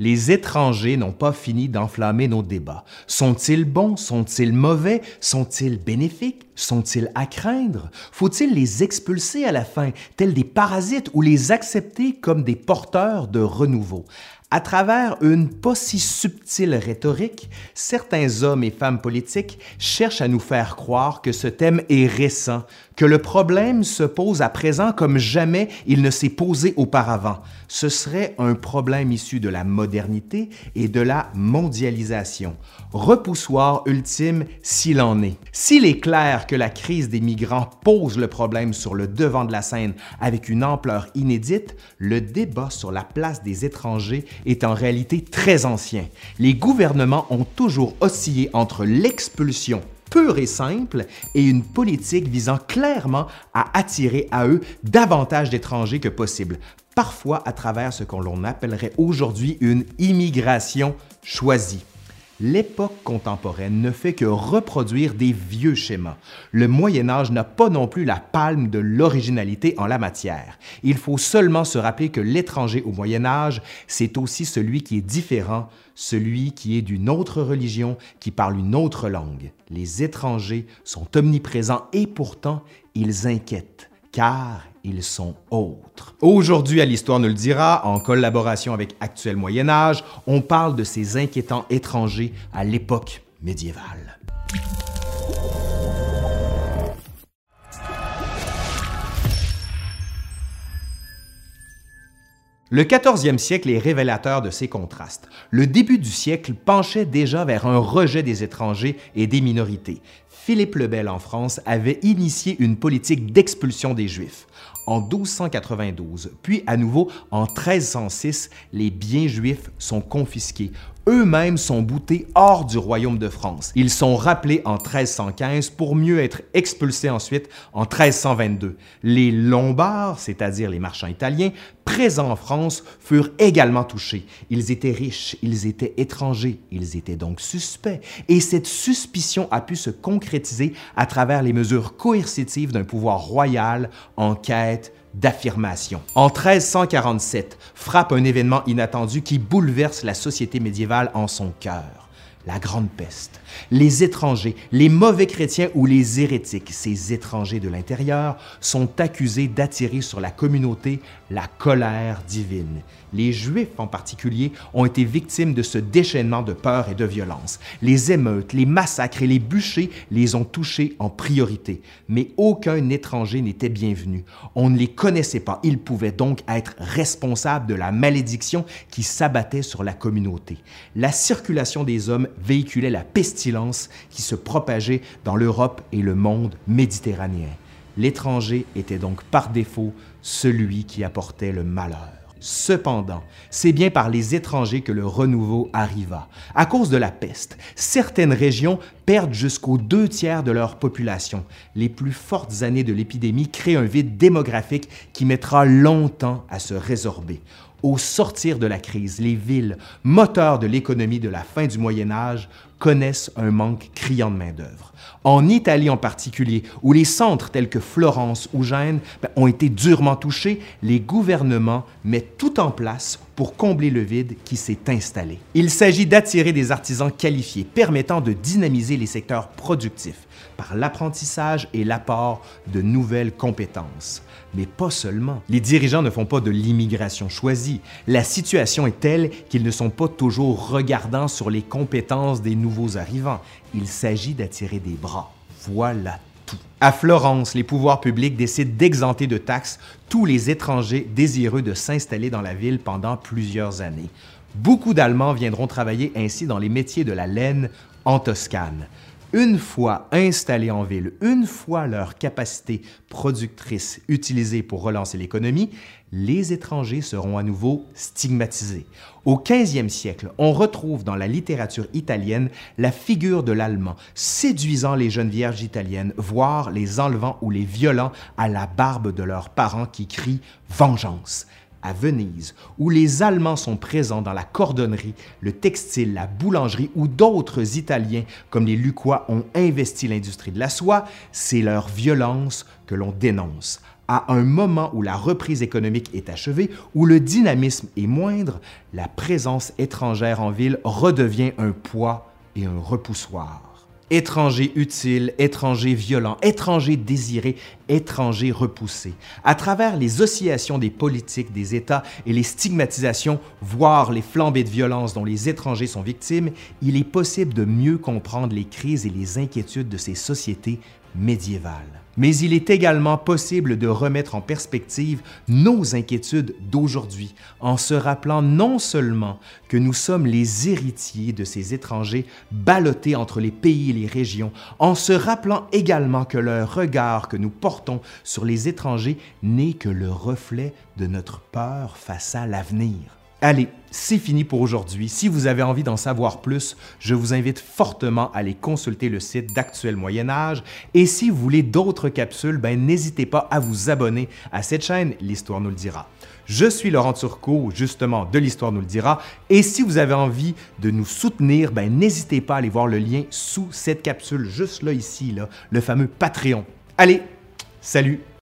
Les étrangers n'ont pas fini d'enflammer nos débats. Sont-ils bons? Sont-ils mauvais? Sont-ils bénéfiques? Sont-ils à craindre? Faut-il les expulser à la fin, tels des parasites, ou les accepter comme des porteurs de renouveau? À travers une pas si subtile rhétorique, certains hommes et femmes politiques cherchent à nous faire croire que ce thème est récent, que le problème se pose à présent comme jamais il ne s'est posé auparavant. Ce serait un problème issu de la modernité et de la mondialisation. Repoussoir ultime s'il en est. S'il est clair que la crise des migrants pose le problème sur le devant de la scène avec une ampleur inédite, le débat sur la place des étrangers est en réalité très ancien. Les gouvernements ont toujours oscillé entre l'expulsion pure et simple et une politique visant clairement à attirer à eux davantage d'étrangers que possible, parfois à travers ce qu'on appellerait aujourd'hui une immigration choisie. L'époque contemporaine ne fait que reproduire des vieux schémas. Le Moyen Âge n'a pas non plus la palme de l'originalité en la matière. Il faut seulement se rappeler que l'étranger au Moyen Âge, c'est aussi celui qui est différent, celui qui est d'une autre religion, qui parle une autre langue. Les étrangers sont omniprésents et pourtant ils inquiètent, car ils sont autres. Aujourd'hui, à l'Histoire nous le dira, en collaboration avec Actuel Moyen Âge, on parle de ces inquiétants étrangers à l'époque médiévale. Le 14e siècle est révélateur de ces contrastes. Le début du siècle penchait déjà vers un rejet des étrangers et des minorités. Philippe le Bel en France avait initié une politique d'expulsion des Juifs en 1292, puis à nouveau en 1306, les biens juifs sont confisqués. Eux-mêmes sont boutés hors du royaume de France. Ils sont rappelés en 1315 pour mieux être expulsés ensuite en 1322. Les Lombards, c'est-à-dire les marchands italiens, présents en France, furent également touchés. Ils étaient riches, ils étaient étrangers, ils étaient donc suspects. Et cette suspicion a pu se concrétiser à travers les mesures coercitives d'un pouvoir royal en quête d'affirmation. En 1347, frappe un événement inattendu qui bouleverse la société médiévale en son cœur, la Grande Peste les étrangers, les mauvais chrétiens ou les hérétiques, ces étrangers de l'intérieur, sont accusés d'attirer sur la communauté la colère divine. Les Juifs en particulier ont été victimes de ce déchaînement de peur et de violence. Les émeutes, les massacres et les bûchers les ont touchés en priorité. Mais aucun étranger n'était bienvenu. On ne les connaissait pas. Ils pouvaient donc être responsables de la malédiction qui s'abattait sur la communauté. La circulation des hommes véhiculait la pestilence qui se propageait dans l'Europe et le monde méditerranéen. L'étranger était donc par défaut celui qui apportait le malheur. Cependant, c'est bien par les étrangers que le renouveau arriva. À cause de la peste, certaines régions perdent jusqu'aux deux tiers de leur population. Les plus fortes années de l'épidémie créent un vide démographique qui mettra longtemps à se résorber. Au sortir de la crise, les villes, moteurs de l'économie de la fin du Moyen Âge, connaissent un manque criant de main-d'œuvre. En Italie en particulier, où les centres tels que Florence ou Gênes ben, ont été durement touchés, les gouvernements mettent tout en place pour combler le vide qui s'est installé. Il s'agit d'attirer des artisans qualifiés permettant de dynamiser les secteurs productifs par l'apprentissage et l'apport de nouvelles compétences. Mais pas seulement. Les dirigeants ne font pas de l'immigration choisie. La situation est telle qu'ils ne sont pas toujours regardants sur les compétences des nouveaux arrivants. Il s'agit d'attirer des bras. Voilà À Florence, les pouvoirs publics décident d'exenter de taxes tous les étrangers désireux de s'installer dans la ville pendant plusieurs années. Beaucoup d'Allemands viendront travailler ainsi dans les métiers de la laine en Toscane une fois installés en ville, une fois leur capacité productrice utilisée pour relancer l'économie, les étrangers seront à nouveau stigmatisés. Au 15e siècle, on retrouve dans la littérature italienne la figure de l'allemand séduisant les jeunes vierges italiennes, voire les enlevant ou les violant à la barbe de leurs parents qui crient vengeance à Venise, où les Allemands sont présents dans la cordonnerie, le textile, la boulangerie ou d'autres Italiens comme les Lucquois ont investi l'industrie de la soie, c'est leur violence que l'on dénonce. à un moment où la reprise économique est achevée, où le dynamisme est moindre, la présence étrangère en ville redevient un poids et un repoussoir. Étranger utile, étranger violent, étranger désiré, étranger repoussé. À travers les oscillations des politiques des États et les stigmatisations, voire les flambées de violence dont les étrangers sont victimes, il est possible de mieux comprendre les crises et les inquiétudes de ces sociétés médiévales mais il est également possible de remettre en perspective nos inquiétudes d'aujourd'hui en se rappelant non seulement que nous sommes les héritiers de ces étrangers ballottés entre les pays et les régions, en se rappelant également que le regard que nous portons sur les étrangers n'est que le reflet de notre peur face à l'avenir. Allez, c'est fini pour aujourd'hui. Si vous avez envie d'en savoir plus, je vous invite fortement à aller consulter le site d'Actuel Moyen Âge. Et si vous voulez d'autres capsules, ben, n'hésitez pas à vous abonner à cette chaîne, l'Histoire nous le dira. Je suis Laurent Turcot, justement, de l'Histoire nous le dira. Et si vous avez envie de nous soutenir, ben, n'hésitez pas à aller voir le lien sous cette capsule, juste là, ici, le fameux Patreon. Allez, salut!